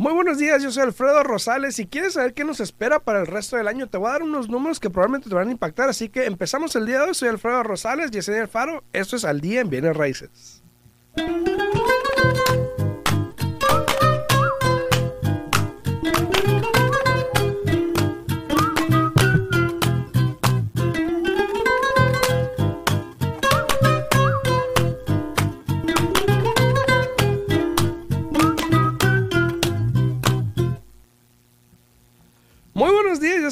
Muy buenos días, yo soy Alfredo Rosales. Si quieres saber qué nos espera para el resto del año, te voy a dar unos números que probablemente te van a impactar. Así que empezamos el día de hoy. Soy Alfredo Rosales, Yesenia Alfaro. Esto es Al Día en Bienes Raíces.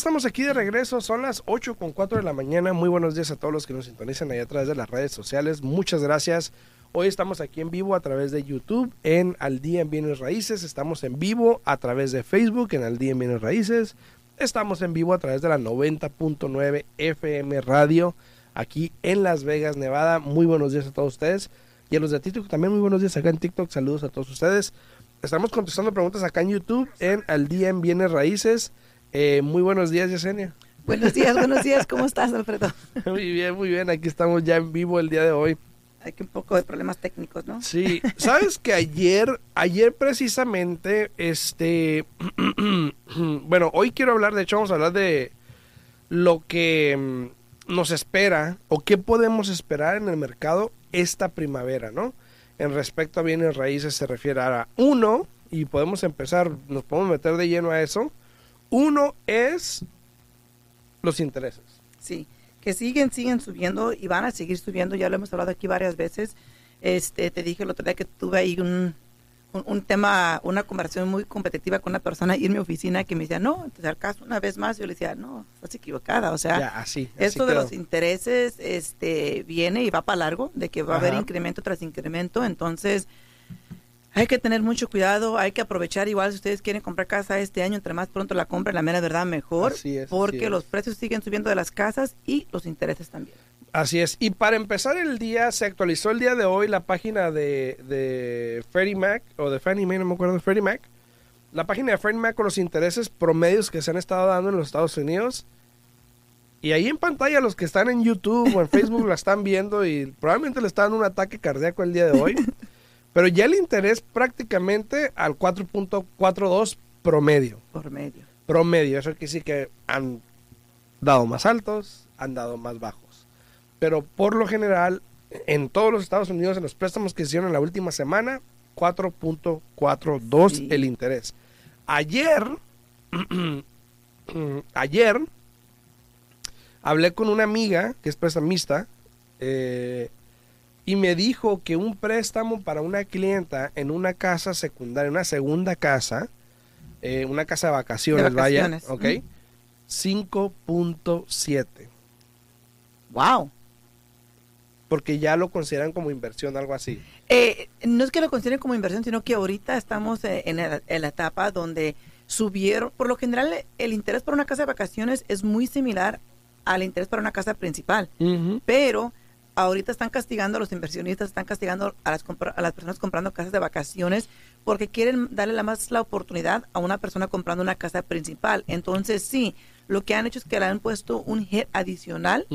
Estamos aquí de regreso. Son las 8 con 4 de la mañana. Muy buenos días a todos los que nos sintonizan ahí a través de las redes sociales. Muchas gracias. Hoy estamos aquí en vivo a través de YouTube en Al Día en Bienes Raíces. Estamos en vivo a través de Facebook en Al Día en Bienes Raíces. Estamos en vivo a través de la 90.9 FM Radio aquí en Las Vegas, Nevada. Muy buenos días a todos ustedes. Y a los de TikTok también muy buenos días acá en TikTok. Saludos a todos ustedes. Estamos contestando preguntas acá en YouTube en Al Día en Bienes Raíces. Eh, muy buenos días, Yesenia. Buenos días, buenos días. ¿Cómo estás, Alfredo? Muy bien, muy bien. Aquí estamos ya en vivo el día de hoy. Hay que un poco de problemas técnicos, ¿no? Sí. ¿Sabes que ayer, ayer precisamente, este, bueno, hoy quiero hablar, de hecho vamos a hablar de lo que mm, nos espera o qué podemos esperar en el mercado esta primavera, ¿no? En respecto a bienes raíces se refiere a uno, y podemos empezar, nos podemos meter de lleno a eso. Uno es los intereses. Sí, que siguen, siguen subiendo y van a seguir subiendo. Ya lo hemos hablado aquí varias veces. Este, te dije el otro día que tuve ahí un, un, un tema, una conversación muy competitiva con una persona ahí en mi oficina que me decía, no, te acercas una vez más. Yo le decía, no, estás equivocada. O sea, Ya, así, así esto de los intereses este, viene y va para largo, de que va a haber incremento tras incremento. Entonces, hay que tener mucho cuidado, hay que aprovechar igual si ustedes quieren comprar casa este año, entre más pronto la compren, la mera verdad mejor, Así es, así porque es. los precios siguen subiendo de las casas y los intereses también. Así es. Y para empezar el día, se actualizó el día de hoy la página de, de Freddie Mac, o de Fannie Mae, no me acuerdo, de Freddie Mac. La página de Freddie Mac con los intereses promedios que se han estado dando en los Estados Unidos. Y ahí en pantalla los que están en YouTube o en Facebook la están viendo y probablemente le están dando un ataque cardíaco el día de hoy. Pero ya el interés prácticamente al 4.42 promedio Por medio. promedio. Eso quiere decir que han dado más altos, han dado más bajos. Pero por lo general, en todos los Estados Unidos, en los préstamos que hicieron en la última semana, 4.42 Sí. el interés. Ayer, ayer, hablé con una amiga que es prestamista eh, y me dijo que un préstamo para una clienta en una casa secundaria, una segunda casa, eh, una casa de vacaciones, De vaya, vacaciones, ok, 5.7, Wow. porque ya lo consideran como inversión, algo así. Eh, no es que lo consideren como inversión, sino que ahorita estamos eh, en, la- en la etapa donde subieron, por lo general el interés para una casa de vacaciones es muy similar al interés para una casa principal. pero ahorita están castigando a los inversionistas, están castigando a las, a las personas comprando casas de vacaciones porque quieren darle la más la oportunidad a una persona comprando una casa principal. Entonces, sí, lo que han hecho es que le han puesto un hit adicional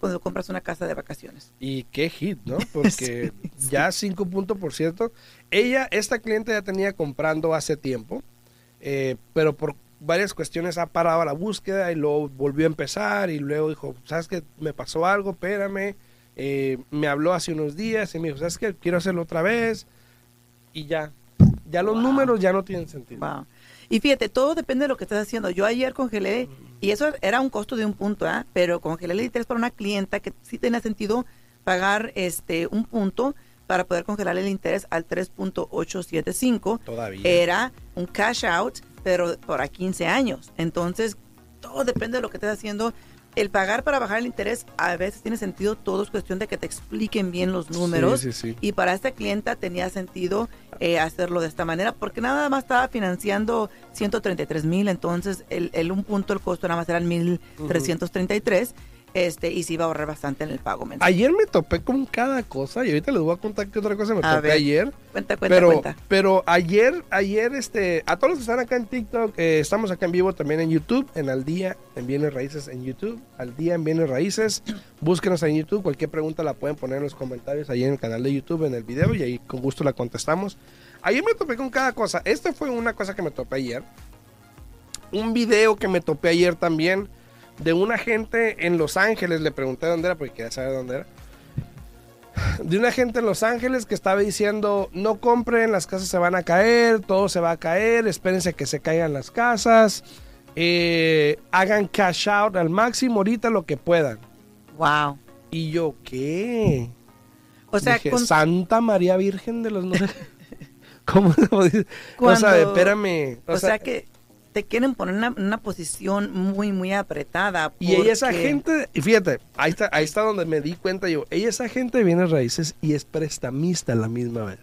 cuando compras una casa de vacaciones. Y qué hit, ¿no? Porque Sí, ya 5 puntos por ciento. Ella, esta cliente ya tenía comprando hace tiempo, eh, pero por varias cuestiones ha parado la búsqueda y luego volvió a empezar y luego dijo, ¿sabes qué? Me pasó algo, espérame. Eh, me habló hace unos días y me dijo, ¿sabes qué? Quiero hacerlo otra vez. Y ya, ya los Wow. números ya no tienen sentido. Wow. Y fíjate, todo depende de lo que estás haciendo. Yo ayer congelé, y eso era un costo de un punto, ¿ah? pero congelé el interés para una clienta que sí tenía sentido pagar este un punto para poder congelar el interés al 3.875. Todavía. Era un cash out, pero para 15 años. Entonces, todo depende de lo que estés haciendo. El pagar para bajar el interés a veces tiene sentido, todo es cuestión de que te expliquen bien los números. Sí, sí, sí. Y para esta clienta tenía sentido eh, hacerlo de esta manera, porque nada más estaba financiando 133 mil, entonces el, el un punto, el costo nada más era 1.333. este y sí va a ahorrar bastante en el pago mensual. Ayer me topé con cada cosa y ahorita les voy a contar qué otra cosa me A topé ver. ayer. Cuenta, cuenta, pero, cuenta. pero ayer, ayer, este, a todos los que están acá en TikTok, eh, estamos acá en vivo también en YouTube, en Al Día en Bienes Raíces en YouTube, Al Día en Bienes Raíces. Búsquenos en YouTube, cualquier pregunta la pueden poner en los comentarios ahí en el canal de YouTube, en el video, y ahí con gusto la contestamos. Ayer me topé con cada cosa. Esta fue una cosa que me topé ayer. Un video que me topé ayer también de una gente en Los Ángeles. Le pregunté dónde era porque quería saber dónde era de una gente en Los Ángeles que estaba diciendo no compren, las casas se van a caer, todo se va a caer, espérense que se caigan las casas, eh, hagan cash out al máximo ahorita lo que puedan. Wow. Y yo, ¿qué? O sea, Dije, con- Santa María Virgen de los. ¿Cómo se dice? O sea, Cuando- espérame. o sea que te quieren poner en una, posición muy, muy apretada. Y ella esa gente, y fíjate, ahí está, ahí está donde me di cuenta yo, ella esa gente viene raíces y es prestamista a la misma vez.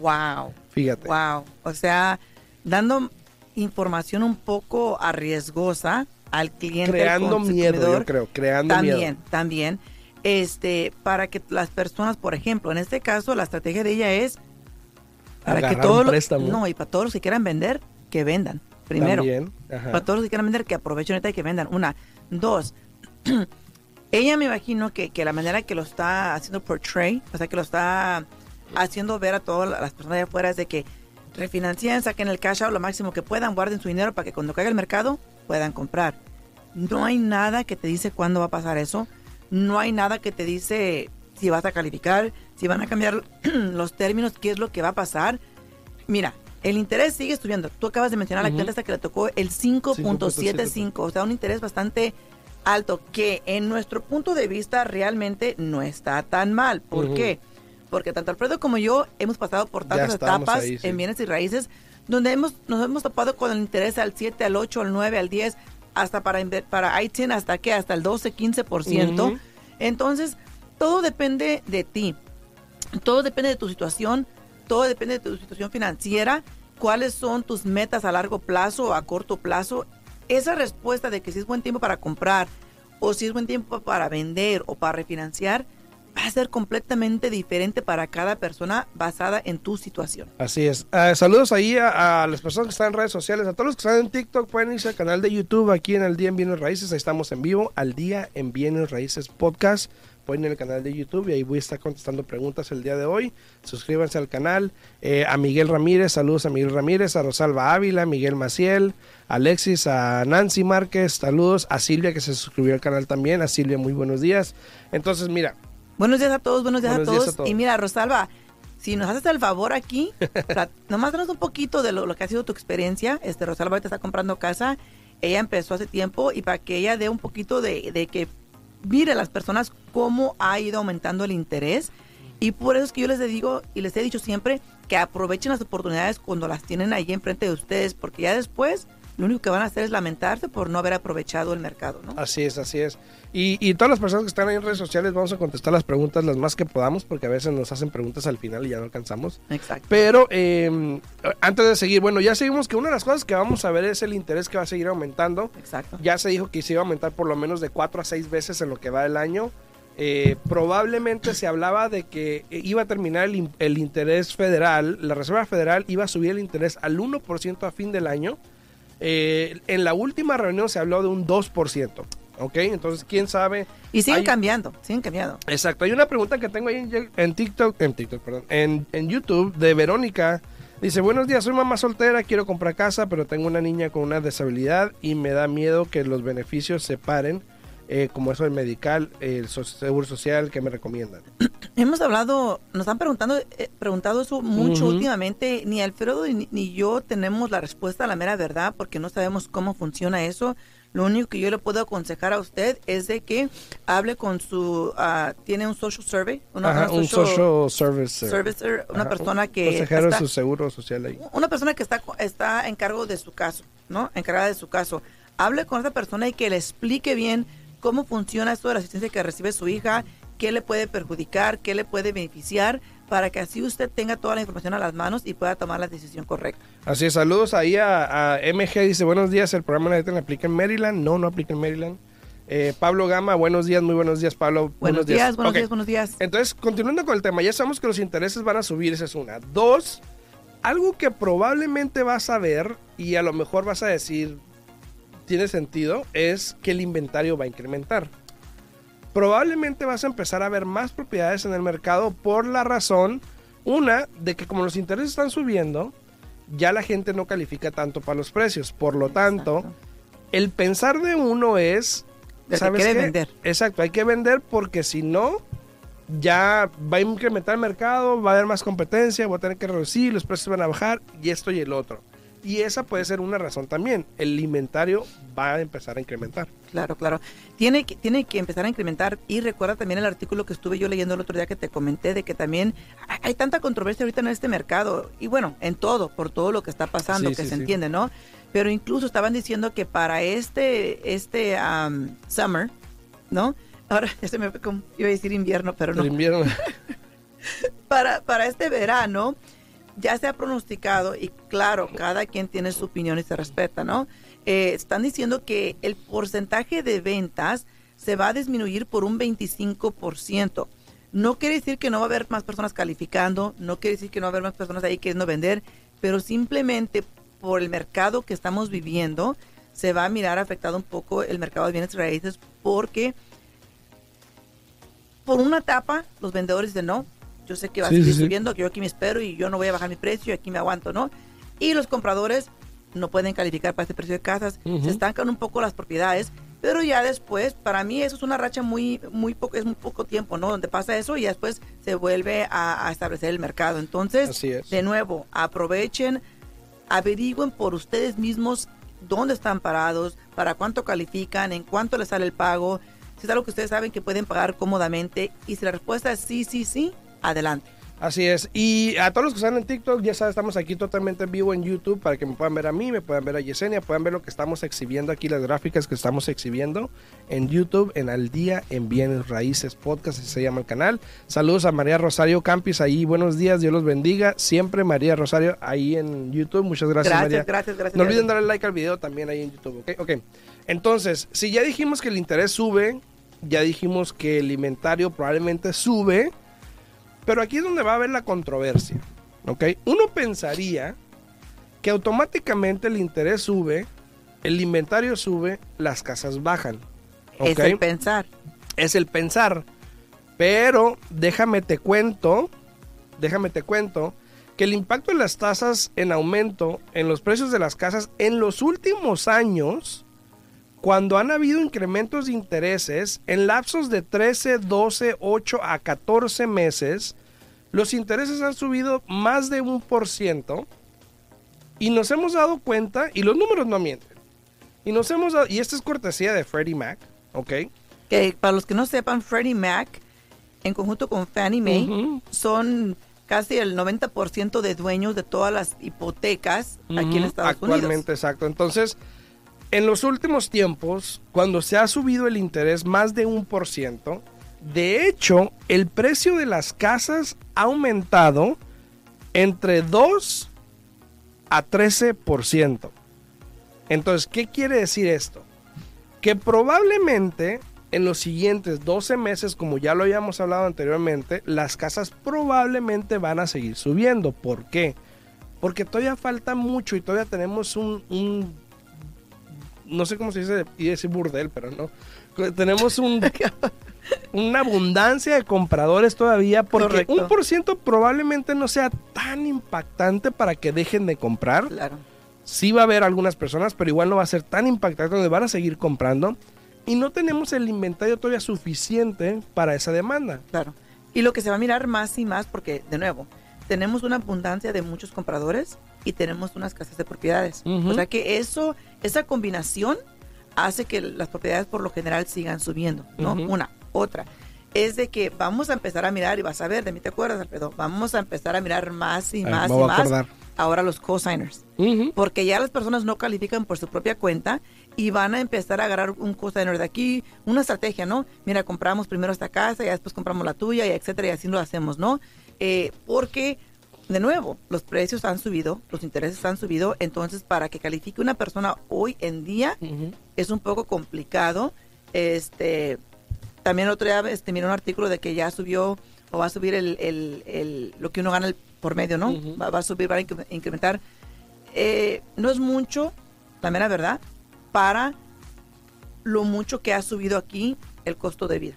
Wow. Fíjate. Wow. O sea, dando información un poco arriesgosa al cliente. al Creando miedo, yo creo, creando también, miedo. también. Este, para que las personas, por ejemplo, en este caso, la estrategia de ella es para que Agarrar todos los- préstamo. no y para todos los que quieran vender, que vendan primero. También. Para todos los que quieran vender, que aprovechen ahorita y que vendan. Una. Dos. Ella me imagino que, que la manera que lo está haciendo portray, o sea, que lo está haciendo ver a todas las personas de afuera es de que refinancien, saquen el cash out lo máximo que puedan, guarden su dinero para que cuando caiga el mercado puedan comprar. No hay nada que te dice cuándo va a pasar eso. No hay nada que te dice si vas a calificar, si van a cambiar los términos, qué es lo que va a pasar. Mira, el interés sigue subiendo. Tú acabas de mencionar la cliente hasta que le tocó el 5.75, o sea, un interés bastante alto, que en nuestro punto de vista realmente no está tan mal. ¿Por qué? Porque tanto Alfredo como yo hemos pasado por tantas etapas ahí, sí. en bienes y raíces donde hemos, nos hemos topado con el interés al 7, al 8, al 9, al 10, hasta para, para ITIN, hasta que hasta el 12, 15%. Ujú. Entonces, todo depende de ti. Todo depende de tu situación, todo depende de tu situación financiera, cuáles son tus metas a largo plazo o a corto plazo. Esa respuesta de que si es buen tiempo para comprar o si es buen tiempo para vender o para refinanciar va a ser completamente diferente para cada persona basada en tu situación. Así es. Ah, saludos ahí a, las personas que están en redes sociales, a todos los que están en TikTok, pueden irse al canal de YouTube aquí en Al Día en Bienes Raíces, ahí estamos en vivo, Al Día en Bienes Raíces Podcast. Pueden ir al canal de YouTube y ahí voy a estar contestando preguntas el día de hoy. Suscríbanse al canal. Eh, a Miguel Ramírez, saludos a Miguel Ramírez, a Rosalba Ávila, Miguel Maciel, a Alexis, a Nancy Márquez, saludos a Silvia que se suscribió al canal también. A Silvia, muy buenos días. Entonces, mira, Buenos días a todos, buenos días, Buenos a, días todos. a todos. Y mira, Rosalba, si nos haces el favor aquí, nomás danos un poquito de lo, lo que ha sido tu experiencia. Este, Rosalba ahorita está comprando casa. Ella empezó hace tiempo y para que ella dé un poquito de, de que mire las personas cómo ha ido aumentando el interés. Y por eso es que yo les digo y les he dicho siempre que aprovechen las oportunidades cuando las tienen ahí enfrente de ustedes, porque ya después lo único que van a hacer es lamentarse por no haber aprovechado el mercado, ¿no? Así es, así es. Y, y todas las personas que están ahí en redes sociales vamos a contestar las preguntas las más que podamos porque a veces nos hacen preguntas al final y ya no alcanzamos. Exacto. Pero eh, antes de seguir, bueno, ya seguimos que una de las cosas que vamos a ver es el interés que va a seguir aumentando. Exacto. Ya se dijo que se iba a aumentar por lo menos de 4 a 6 veces en lo que va el año. Eh, probablemente se hablaba de que iba a terminar el, el interés federal, la Reserva Federal iba a subir el interés al 1% a fin del año. Eh, en la última reunión se habló de un 2%. ¿Ok? Entonces, quién sabe. Y siguen Hay- cambiando, siguen cambiando. Exacto. Hay una pregunta que tengo ahí en, TikTok, en TikTok, perdón, en, en YouTube de Verónica. Dice, buenos días, soy mamá soltera, quiero comprar casa, pero tengo una niña con una disabilidad y me da miedo que los beneficios se paren, eh, como eso del medical, el seguro social, que me recomiendan? Hemos hablado, nos han preguntado, eh, preguntado eso mucho últimamente. Ni Alfredo ni, ni yo tenemos la respuesta a la mera verdad porque no sabemos cómo funciona eso. Lo único que yo le puedo aconsejar a usted es de que hable con su, ah, tiene un social survey, una, Ajá, una un social service. servicer, una Ajá, persona un que Consejero está- de su seguro social ahí. una persona que está, está en cargo de su caso, ¿no? Encargada de su caso. Hable con esa persona y que le explique bien cómo funciona esto de la asistencia que recibe su hija, qué le puede perjudicar, qué le puede beneficiar, para que así usted tenga toda la información a las manos y pueda tomar la decisión correcta. Así es, saludos ahí a, a MG, dice, buenos días, el programa la gente le aplica en Maryland. No, no aplica en Maryland. Eh, Pablo Gama, buenos días, muy buenos días, Pablo. Buenos, días, buenos días, buenos días. Entonces, continuando con el tema, ya sabemos que los intereses van a subir, esa es una. Dos, algo que probablemente vas a ver y a lo mejor vas a decir, tiene sentido, es que el inventario va a incrementar. Probablemente vas a empezar a ver más propiedades en el mercado por la razón, una, de que como los intereses están subiendo, ya la gente no califica tanto para los precios. Por lo tanto, Exacto. el pensar de uno es... Que ¿sabes quiere qué? vender. Exacto, hay que vender porque si no, ya va a incrementar el mercado, va a haber más competencia, voy a tener que reducir, los precios van a bajar y esto y el otro. Y esa puede ser una razón también. El inventario va a empezar a incrementar. Claro, claro. Tiene que, tiene que empezar a incrementar. Y recuerda también el artículo que estuve yo leyendo el otro día que te comenté de que también hay- tanta controversia ahorita en este mercado. Y bueno, en todo, por todo lo que está pasando, Sí, que sí, se sí. entiende, ¿no? Pero incluso estaban diciendo que para este, este um, summer, ¿no? Ahora se me como, iba a decir invierno, pero no El invierno. para, para este verano ya se ha pronosticado y claro, cada quien tiene su opinión y se respeta, ¿no? Eh, están diciendo que el porcentaje de ventas se va a disminuir por un 25%. No quiere decir que no va a haber más personas calificando, no quiere decir que no va a haber más personas ahí queriendo vender, pero simplemente por el mercado que estamos viviendo se va a mirar afectado un poco el mercado de bienes raíces porque por una etapa los vendedores dicen no, yo sé que va a Sí, seguir sí, subiendo, que yo aquí me espero y yo no voy a bajar mi precio y aquí me aguanto, ¿no? Y los compradores no pueden calificar para este precio de casas, Ujú. se estancan un poco las propiedades, pero ya después, para mí eso es una racha muy, muy poco, es muy poco tiempo, ¿no? Donde pasa eso y después se vuelve a, a establecer el mercado. Entonces, de nuevo, aprovechen, averigüen por ustedes mismos dónde están parados, para cuánto califican, en cuánto les sale el pago, si es algo que ustedes saben que pueden pagar cómodamente y si la respuesta es sí, sí, sí, adelante. Así es. Y a todos los que están en TikTok, ya saben, estamos aquí totalmente en vivo en YouTube para que me puedan ver a mí, me puedan ver a Yesenia, puedan ver lo que estamos exhibiendo aquí, las gráficas que estamos exhibiendo en YouTube, en Al Día en Bienes Raíces Podcast, así se llama el canal. Saludos a María Rosario Campis ahí, buenos días, Dios los bendiga. Siempre María Rosario ahí en YouTube, muchas gracias, Gracias, María. gracias, gracias. No olviden darle like al video también ahí en YouTube, ¿ok? Ok. Entonces, si ya dijimos que el interés sube, ya dijimos que el inventario probablemente sube, pero aquí es donde va a haber la controversia, ¿ok? Uno pensaría que automáticamente el interés sube, el inventario sube, las casas bajan, Es el pensar. es el pensar. Pero déjame te cuento, déjame te cuento que el impacto de las tasas en aumento en los precios de las casas en los últimos años, cuando han habido incrementos de intereses en lapsos de 13, 12, 8 a 14 meses, los intereses han subido más de un por ciento y nos hemos dado cuenta, y los números no mienten, y nos hemos dado, y esta es cortesía de Freddie Mac, ¿ok? Que para los que no sepan, Freddie Mac, en conjunto con Fannie Mae, Ujú. son casi el 90% de dueños de todas las hipotecas aquí en Estados Actualmente, Unidos. exacto. Entonces, en los últimos tiempos, cuando se ha subido el interés más de un por ciento, de hecho, el precio de las casas ha aumentado entre 2 a 13%. Entonces, ¿qué quiere decir esto? Que probablemente en los siguientes 12 meses, como ya lo habíamos hablado anteriormente, las casas probablemente van a seguir subiendo. ¿Por qué? Porque todavía falta mucho y todavía tenemos un, un- no sé cómo se dice, y decir burdel, pero no. Tenemos un, una abundancia de compradores todavía porque Correcto. un por ciento probablemente no sea tan impactante para que dejen de comprar. Claro. Sí va a haber algunas personas, pero igual no va a ser tan impactante donde van a seguir comprando. Y no tenemos el inventario todavía suficiente para esa demanda. Claro. Y lo que se va a mirar más y más, porque, de nuevo, tenemos una abundancia de muchos compradores y tenemos unas casas de propiedades. Ujú. O sea que eso, esa combinación hace que las propiedades por lo general sigan subiendo, ¿no? Ujú. Una. Otra. Es de que vamos a empezar a mirar, y vas a ver, de mí te acuerdas, Alfredo, vamos a empezar a mirar más y más y más ahora los cosigners Ujú. porque ya las personas no califican por su propia cuenta y van a empezar a agarrar un cosigner de aquí, una estrategia, ¿no? Mira, compramos primero esta casa y después compramos la tuya y etcétera y así lo hacemos, ¿no? Eh, porque, de nuevo, los precios han subido, los intereses han subido, entonces para que califique una persona hoy en día es un poco complicado Este, también otro día este, miré un artículo de que ya subió o va a subir el, el- el- lo que uno gana el- por medio, ¿no? Va, va a subir, va a incre- incrementar. Eh, no es mucho, la mera verdad, para lo mucho que ha subido aquí el costo de vida.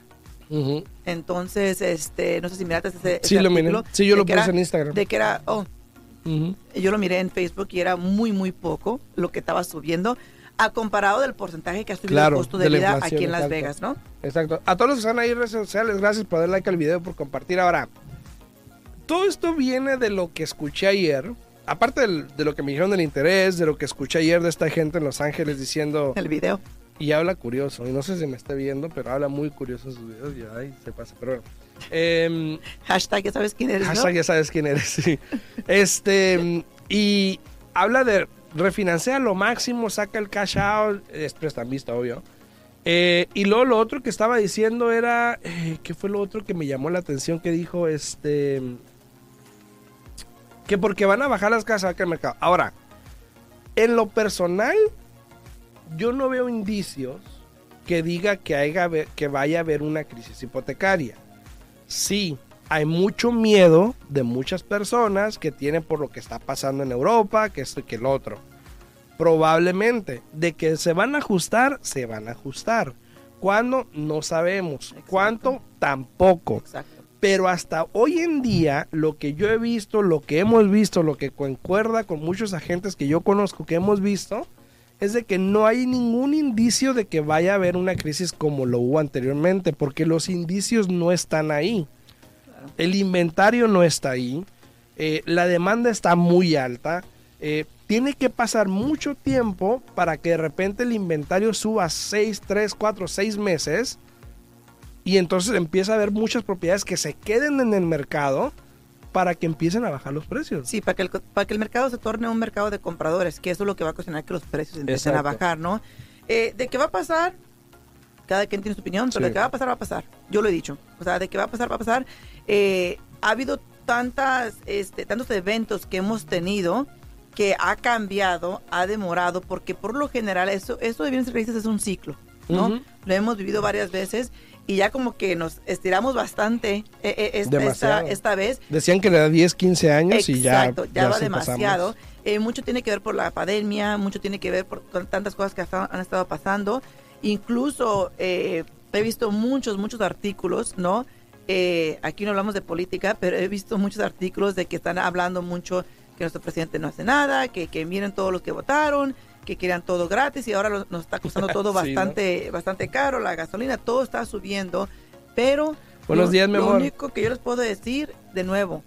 Entonces, este, no sé si miraste ese, Sí, ese lo miré. Sí, yo lo puse era- en Instagram. De que era, oh, yo lo miré en Facebook y era muy, muy poco lo que estaba subiendo a comparado del porcentaje que ha subido Claro, el costo de, de vida aquí en Las exacto. Vegas, ¿no? Exacto. A todos los que están ahí en redes sociales, gracias por dar like al video, por compartir. Ahora, todo esto viene de lo que escuché ayer. Aparte del- de lo que me dijeron del interés, de lo que escuché ayer de esta gente en Los Ángeles diciendo, El video. Y habla curioso, y no sé si me está viendo, pero habla muy curioso en sus videos, y ay, se pasa, pero bueno. Em, Hashtag, ya sabes quién eres, ¿no? Hashtag ya sabes quién eres, sí. Este, y habla de refinanciar lo máximo, saca el cash out, es prestamista, obvio. Eh, y luego lo otro que estaba diciendo era, eh, ¿qué fue lo otro que me llamó la atención que dijo? Este, que porque van a bajar las casas acá al mercado. Ahora, en lo personal, yo no veo indicios que diga que, haya, que vaya a haber una crisis hipotecaria. Sí, hay mucho miedo de muchas personas que tienen por lo que está pasando en Europa, que esto y que el otro. Probablemente, de que se van a ajustar, se van a ajustar. ¿Cuándo? No sabemos. Exacto. ¿Cuánto? Tampoco. Exacto. Pero hasta hoy en día, lo que yo he visto, lo que hemos visto, lo que concuerda con muchos agentes que yo conozco que hemos visto, es de que no hay ningún indicio de que vaya a haber una crisis como lo hubo anteriormente, porque los indicios no están ahí. El inventario no está ahí, eh, la demanda está muy alta, eh, tiene que pasar mucho tiempo para que de repente el inventario suba 6, 3, 4, 6 meses y entonces empieza a haber muchas propiedades que se queden en el mercado para que empiecen a bajar los precios. Sí, para que, el, co- para que el mercado se torne un mercado de compradores, que eso es lo que va a ocasionar que los precios empiecen a bajar, ¿no? Eh, ¿De qué va a pasar? Cada quien tiene su opinión, pero Sí. de qué va a pasar, va a pasar. Yo lo he dicho. O sea, de qué va a pasar, va a pasar. Eh, ha habido tantas, este, tantos eventos que hemos tenido que ha cambiado, ha demorado, porque por lo general eso, eso de bienes raíces es un ciclo, ¿no? Lo hemos vivido varias veces y ya como que nos estiramos bastante eh, eh, esta, vez Decían que le da 10, 15 años y ya, Exacto, ya, va demasiado. Eh, mucho tiene que ver por la pandemia, mucho tiene que ver por con tantas cosas que han estado pasando. Incluso eh, he visto muchos, muchos artículos, ¿no? Eh, aquí no hablamos de política, pero he visto muchos artículos de que están hablando mucho que nuestro presidente no hace nada, que, que miren todos los que votaron, que querían todo gratis y ahora lo- nos está costando todo Sí, ¿no? bastante, bastante caro, la gasolina, todo está subiendo, pero Buenos lo- días, mi lo amor. único que yo les puedo decir, de nuevo,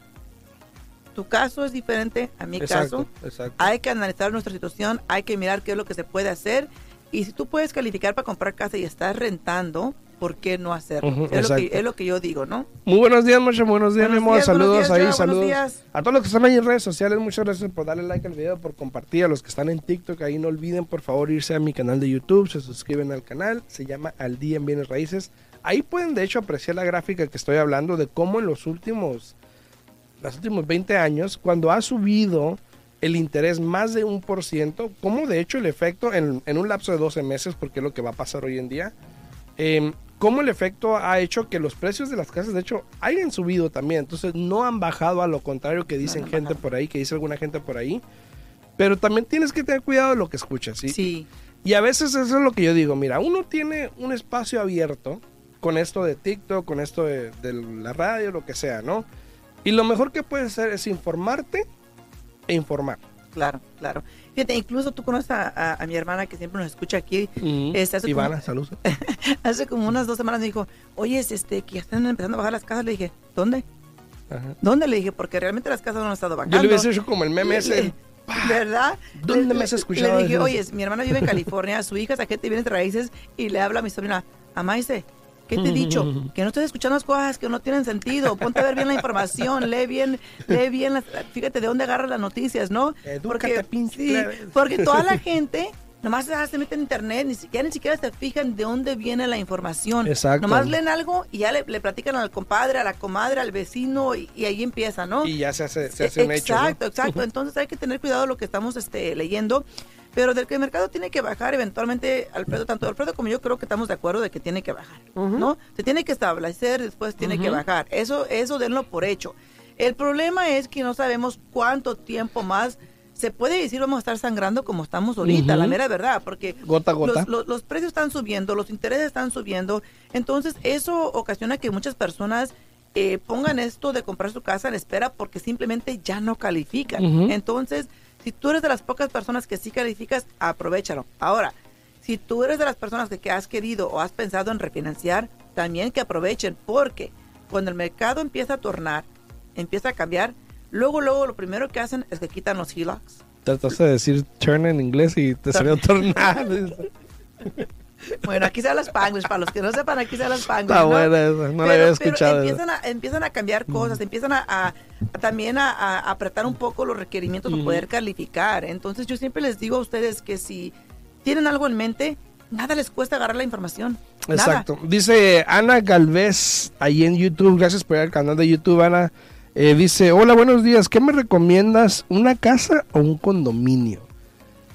tu caso es diferente a mi Exacto, caso. exacto. Hay que analizar nuestra situación, hay que mirar qué es lo que se puede hacer. Y si tú puedes calificar para comprar casa y estás rentando, ¿por qué no hacerlo? Ujú, es, lo que, es lo que yo digo, ¿no? Muy buenos días, muchas buenos días, mi Buenos amor. días, saludos días, ahí, saludos. A todos los que están ahí en redes sociales, muchas gracias por darle like al video, por compartir. A los que están en TikTok, ahí no olviden, por favor, irse a mi canal de YouTube, se suscriben al canal, se llama Al Día en Bienes Raíces. Ahí pueden, de hecho, apreciar la gráfica que estoy hablando de cómo en los últimos, los últimos 20 años, cuando ha subido el interés más de un por ciento, como de hecho el efecto en, en un lapso de 12 meses, porque es lo que va a pasar hoy en día, eh, cómo el efecto ha hecho que los precios de las casas, de hecho, hayan subido también. Entonces, no han bajado a lo contrario que dicen no gente por ahí, que dice alguna gente por ahí. Pero también tienes que tener cuidado de lo que escuchas, ¿sí? Sí. Y a veces eso es lo que yo digo, mira, uno tiene un espacio abierto con esto de TikTok, con esto de, de la radio, lo que sea, ¿no? Y lo mejor que puedes hacer es informarte e informar. Claro, claro. Fíjate, incluso tú conoces a, a- a mi hermana que siempre nos escucha aquí. Este, hace, Ivana, como, saludos. hace como unas dos semanas me dijo, oye, es este, que ya están empezando a bajar las casas. Le dije, ¿dónde? Ajá. ¿Dónde? Le dije, porque realmente las casas no han estado bajando. Yo le hubiese hecho como el meme ese. ¿Verdad? ¿Dónde Le- me has escuchado Le dije, oye, mi hermana vive en California, su hija es agente de bienes raíces y le habla a mi sobrina, Amaise, ¿qué te he dicho? Que no estoy escuchando las cosas que no tienen sentido. Ponte a ver bien la información, lee bien, lee bien, las- fíjate de dónde agarras las noticias, ¿no? Edúcate, pinche sí, porque toda la gente nomás se meten en internet, ni siquiera, ni siquiera se fijan de dónde viene la información. Exacto. Nomás leen algo y ya le, le platican al compadre, a la comadre, al vecino y, y ahí empieza, ¿no? Y ya se hace, se hace un hecho. ¿no? Exacto, exacto. Entonces hay que tener cuidado de lo que estamos este, leyendo. Pero del que el mercado tiene que bajar eventualmente, Alfredo, tanto Alfredo como yo creo que estamos de acuerdo de que tiene que bajar, ¿no? Se tiene que establecer, después tiene que bajar. Eso, eso denlo por hecho. El problema es que no sabemos cuánto tiempo más se puede decir vamos a estar sangrando como estamos ahorita, la mera verdad, porque Gota a gota. Los, los- los precios están subiendo, los intereses están subiendo, entonces eso ocasiona que muchas personas eh, pongan esto de comprar su casa en espera porque simplemente ya no califican. Entonces, si tú eres de las pocas personas que sí calificas, aprovechalo. Ahora, si tú eres de las personas que, que has querido o has pensado en refinanciar, también que aprovechen, porque cuando el mercado empieza a tornar, empieza a cambiar, luego, luego lo primero que hacen es que quitan los HELOCs. Trataste de decir turn en inglés y te salió tornar. Bueno, aquí se habla Spanglish, para los que no sepan, aquí se habla Spanglish. Está ¿no? buena esa, no la Pero- había pero escuchado. empiezan, a, empiezan a cambiar cosas, empiezan a, a- a también a, apretar un poco los requerimientos para poder calificar. Entonces yo siempre les digo a ustedes que si tienen algo en mente, nada les cuesta agarrar la información. Nada. Exacto. Dice Ana Galvez ahí en YouTube. Gracias por al canal de YouTube, Ana. Eh, dice, hola, buenos días. ¿Qué me recomiendas? ¿Una casa o un condominio?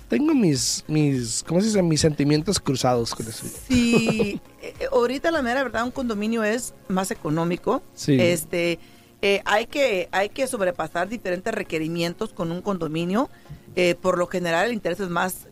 Tengo mis, mis, ¿cómo se dice? Mis sentimientos cruzados con eso. Sí, eh, eh, ahorita la mera verdad un condominio es más económico. Sí. Este, eh, hay que hay que sobrepasar diferentes requerimientos con un condominio. Eh, por lo general el interés es más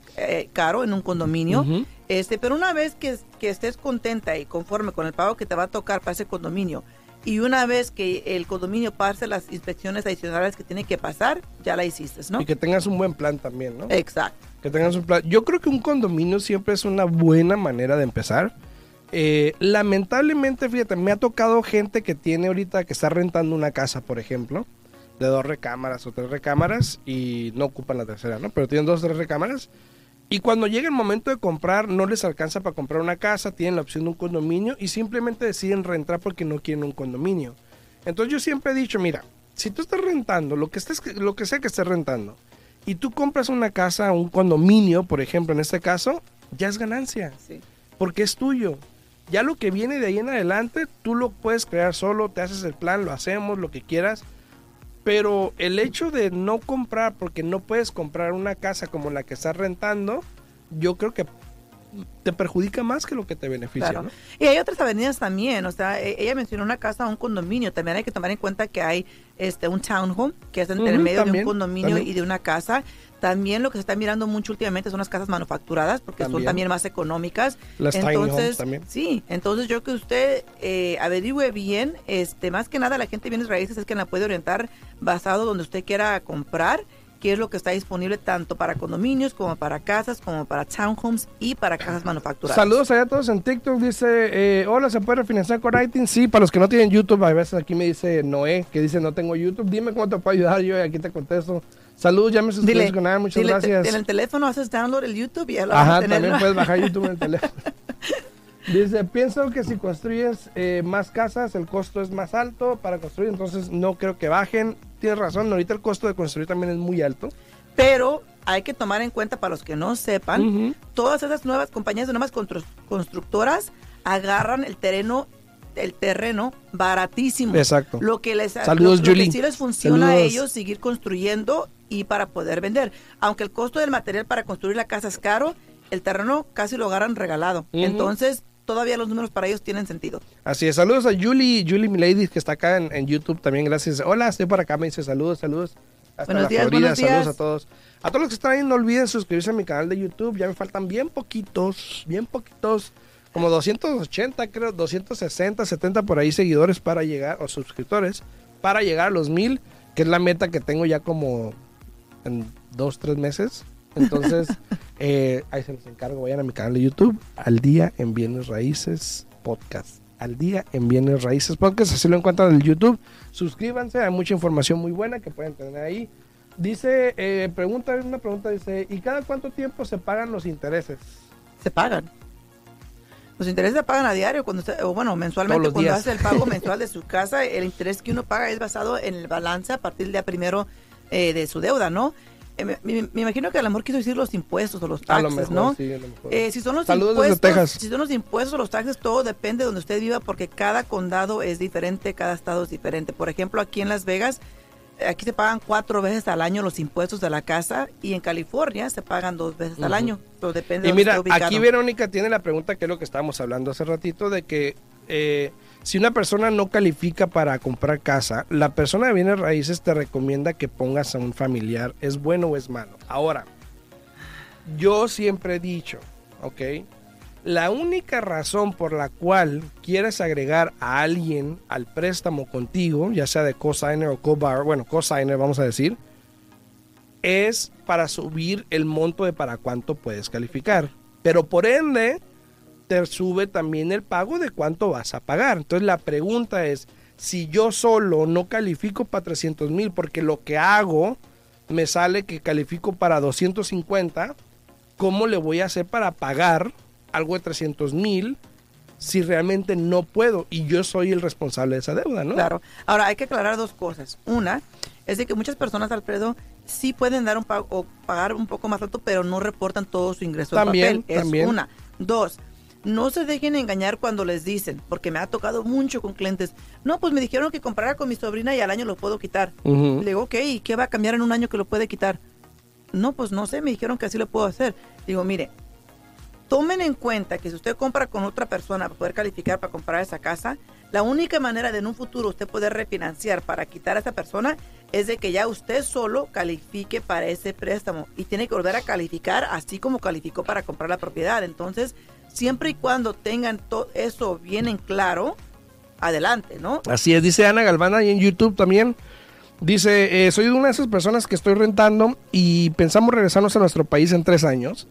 caro en un condominio. Ujú. Este, pero una vez que, que estés contenta y conforme con el pago que te va a tocar para ese condominio y una vez que el condominio pase las inspecciones adicionales que tiene que pasar, ya la hiciste, ¿no? Y que tengas un buen plan también, ¿no? Exacto. Que tengas un plan. Yo creo que un condominio siempre es una buena manera de empezar. Eh, lamentablemente, fíjate, me ha tocado gente que tiene ahorita que está rentando una casa, por ejemplo, de dos recámaras o tres recámaras y no ocupan la tercera, ¿no? Pero tienen dos o tres recámaras. Y cuando llega el momento de comprar, no les alcanza para comprar una casa, tienen la opción de un condominio y simplemente deciden rentar porque no quieren un condominio. Entonces yo siempre he dicho, mira, si tú estás rentando, lo que, estés, lo que sea que estés rentando, y tú compras una casa, un condominio, por ejemplo, en este caso, ya es ganancia, Sí. porque es tuyo. Ya lo que viene de ahí en adelante, tú lo puedes crear solo, te haces el plan, lo hacemos, lo que quieras. Pero el hecho de no comprar, porque no puedes comprar una casa como la que estás rentando, yo creo que te perjudica más que lo que te beneficia. Claro. ¿no? Y hay otras avenidas también, o sea, e- ella mencionó una casa, un condominio, también hay que tomar en cuenta que hay este un townhome, que es entre Ujú, medio de un condominio también. y de una casa. También lo que se está mirando mucho últimamente son las casas manufacturadas, porque son También. más económicas. Las tiny homes entonces, también. sí, entonces yo que usted eh, averigüe bien, este, más que nada la gente de bienes raíces es que la puede orientar basado donde usted quiera comprar qué es lo que está disponible tanto para condominios como para casas, como para townhomes y para casas manufacturadas. Saludos allá a todos en TikTok. Dice, eh, hola, ¿se puede refinanciar con iTunes? Sí, para los que no tienen YouTube, a veces aquí me dice Noé, que dice no tengo YouTube. Dime cómo te puedo ayudar, yo aquí te contesto. Saludos, ya me suscribí al canal, muchas dile, gracias. te- en el teléfono haces download el YouTube y ya lo Ajá, también puedes bajar YouTube en el teléfono. Dice, pienso que si construyes eh, más casas, el costo es más alto para construir, entonces no creo que bajen. Tienes razón, ahorita el costo de construir también es muy alto. Pero hay que tomar en cuenta para los que no sepan, todas esas nuevas compañías de nuevas constru- constructoras agarran el terreno el terreno baratísimo. Exacto. Lo que les Saludos, lo, lo que sí les funciona a ellos seguir construyendo y para poder vender. Aunque el costo del material para construir la casa es caro, el terreno casi lo agarran regalado. Entonces, todavía los números para ellos tienen sentido. Así es, saludos a Julie, Julie Milady, que está acá en, en YouTube también, gracias. Hola, estoy por acá, me dice saludos, saludos. Hasta Buenos la días, Florida, buenos días. saludos a todos. A todos los que están ahí, no olviden suscribirse a mi canal de YouTube, ya me faltan bien poquitos, bien poquitos, como 280 creo, 260, 70 por ahí seguidores para llegar, o suscriptores, para llegar a los mil, que es la meta que tengo ya como en dos, tres meses. Entonces, eh, ahí se los encargo, vayan a mi canal de YouTube, al día en bienes raíces podcast. Al día en bienes raíces podcast, así lo encuentran en YouTube. Suscríbanse, hay mucha información muy buena que pueden tener ahí. Dice, eh, pregunta, una pregunta, dice, ¿y cada cuánto tiempo se pagan los intereses? Se pagan. Los intereses se pagan a diario, cuando usted- o bueno, mensualmente, cuando días. hace el pago mensual de su casa, el interés que uno paga es basado en el balance a partir del día primero eh, de su deuda, ¿no? eh, me, me- imagino que el amor quiso decir los impuestos o los A lo taxes, mejor, ¿no? sí, a lo mejor. Eh, si son los Saludos desde impuestos, Texas. si son los impuestos o los taxes, todo depende de donde usted viva porque cada condado es diferente, cada estado es diferente. Por ejemplo, aquí en Las Vegas, eh, aquí se pagan cuatro veces al año los impuestos de la casa y en California se pagan dos veces al año. Todo depende Y de mira, aquí Verónica tiene la pregunta que es lo que estábamos hablando hace ratito, de que eh, si una persona no califica para comprar casa, la persona de bienes raíces te recomienda que pongas a un familiar. ¿Es bueno o es malo? Ahora, yo siempre he dicho, ¿ok? La única razón por la cual quieres agregar a alguien al préstamo contigo, ya sea de cosigner o co-borrower, bueno, cosigner vamos a decir, es para subir el monto de para cuánto puedes calificar. Pero por ende, te sube también el pago de cuánto vas a pagar. Entonces la pregunta es, si yo solo no califico para 300 mil, porque lo que hago me sale que califico para 250, ¿cómo le voy a hacer para pagar algo de 300 mil si realmente no puedo? Y yo soy el responsable de esa deuda, ¿no? Claro. Ahora, hay que aclarar dos cosas. Una es de que muchas personas, Alfredo, sí pueden dar un pago o pagar un poco más alto, pero no reportan todo su ingreso También, papel. Es también. una. Dos, no se dejen engañar cuando les dicen, porque me ha tocado mucho con clientes. No, pues me dijeron que comprara con mi sobrina y al año lo puedo quitar. Le digo, ok, ¿y qué va a cambiar en un año que lo puede quitar? No, pues no sé, me dijeron que así lo puedo hacer. Digo, mire, tomen en cuenta que si usted compra con otra persona para poder calificar para comprar esa casa, la única manera de en un futuro usted poder refinanciar para quitar a esa persona es de que ya usted solo califique para ese préstamo y tiene que volver a calificar así como calificó para comprar la propiedad. Entonces, siempre y cuando tengan todo eso bien en claro, adelante, ¿no? Así es, dice Ana Galván ahí en YouTube también. Dice, eh, soy una de esas personas que estoy rentando y pensamos regresarnos a nuestro país en tres años.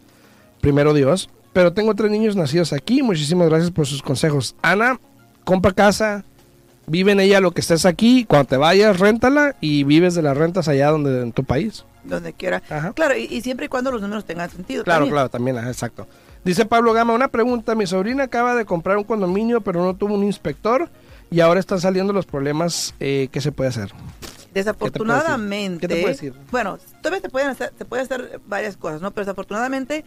Primero Dios. Pero tengo tres niños nacidos aquí. Muchísimas gracias por sus consejos. Ana, compra casa, vive en ella lo que estés aquí. Cuando te vayas, réntala y vives de las rentas allá donde en tu país. Donde quiera. Ajá. Claro, y, y siempre y cuando los números tengan sentido. Claro, también. claro, también, ajá, exacto. Dice Pablo Gama, una pregunta. Mi sobrina acaba de comprar un condominio, pero no tuvo un inspector y ahora están saliendo los problemas. Eh, ¿Qué se puede hacer? Desafortunadamente, ¿Qué te puedo decir? bueno, todavía se pueden hacer, se puede hacer varias cosas, ¿no? Pero desafortunadamente,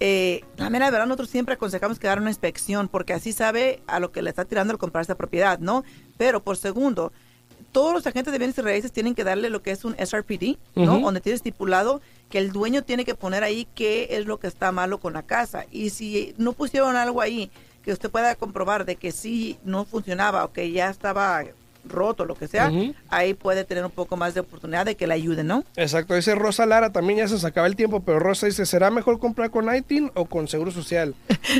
eh, la mera verdad, nosotros siempre aconsejamos que hagan una inspección, porque así sabe a lo que le está tirando al comprar esta propiedad, ¿no? Pero por segundo, todos los agentes de bienes y raíces tienen que darle lo que es un SRPD, ¿no? Ujú. Donde tiene estipulado que el dueño tiene que poner ahí qué es lo que está malo con la casa. Y si no pusieron algo ahí que usted pueda comprobar de que sí no funcionaba o que ya estaba roto, lo que sea, ahí puede tener un poco más de oportunidad de que le ayuden, ¿no? Exacto, dice Rosa Lara, también ya se nos acaba el tiempo, pero Rosa dice, ¿será mejor comprar con ITIN o con Seguro Social?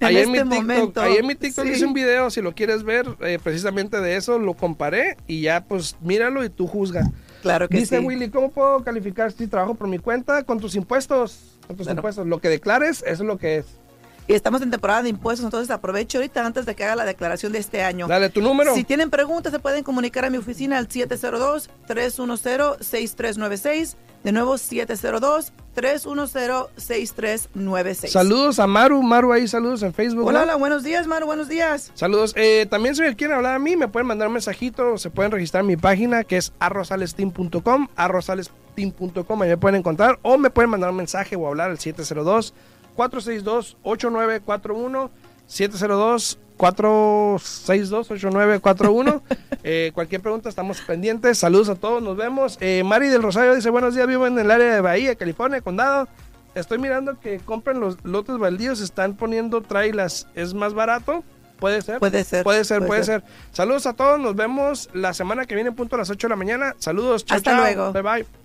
En Ahí este mi TikTok, momento, ahí en mi TikTok sí. hice un video, si lo quieres ver, eh, precisamente de eso, lo comparé y ya pues míralo y tú juzga. Claro que Dice sí. Willy, ¿cómo puedo calificar si trabajo por mi cuenta con tus impuestos? Con tus impuestos, lo que declares, eso es lo que es. Y estamos en temporada de impuestos, entonces aprovecho ahorita antes de que haga la declaración de este año. Dale tu número. Si tienen preguntas, se pueden comunicar a mi oficina al 702-310-6396. De nuevo, 702-310-6396. Saludos a Maru, Maru ahí, saludos en Facebook. Hola, ¿no? hola, buenos días, Maru, buenos días. Saludos. Eh, también si quieren hablar a mí, me pueden mandar un mensajito, o se pueden registrar en mi página que es arrosalesteam.com, arrosalesteam.com, ahí me pueden encontrar, o me pueden mandar un mensaje o hablar al 702-462-8941, 702-462-8941. eh, cualquier pregunta, estamos pendientes. Saludos a todos, nos vemos. Eh, Mari del Rosario dice, buenos días, vivo en el área de Bahía, California, condado. Estoy mirando que compren los lotes baldíos, están poniendo trailas, ¿es más barato? Puede ser. Puede ser, Puede ser, puede puede ser. ser. Saludos a todos, nos vemos la semana que viene, punto a las 8 de la mañana. Saludos, chao, Hasta chao. luego. Bye bye.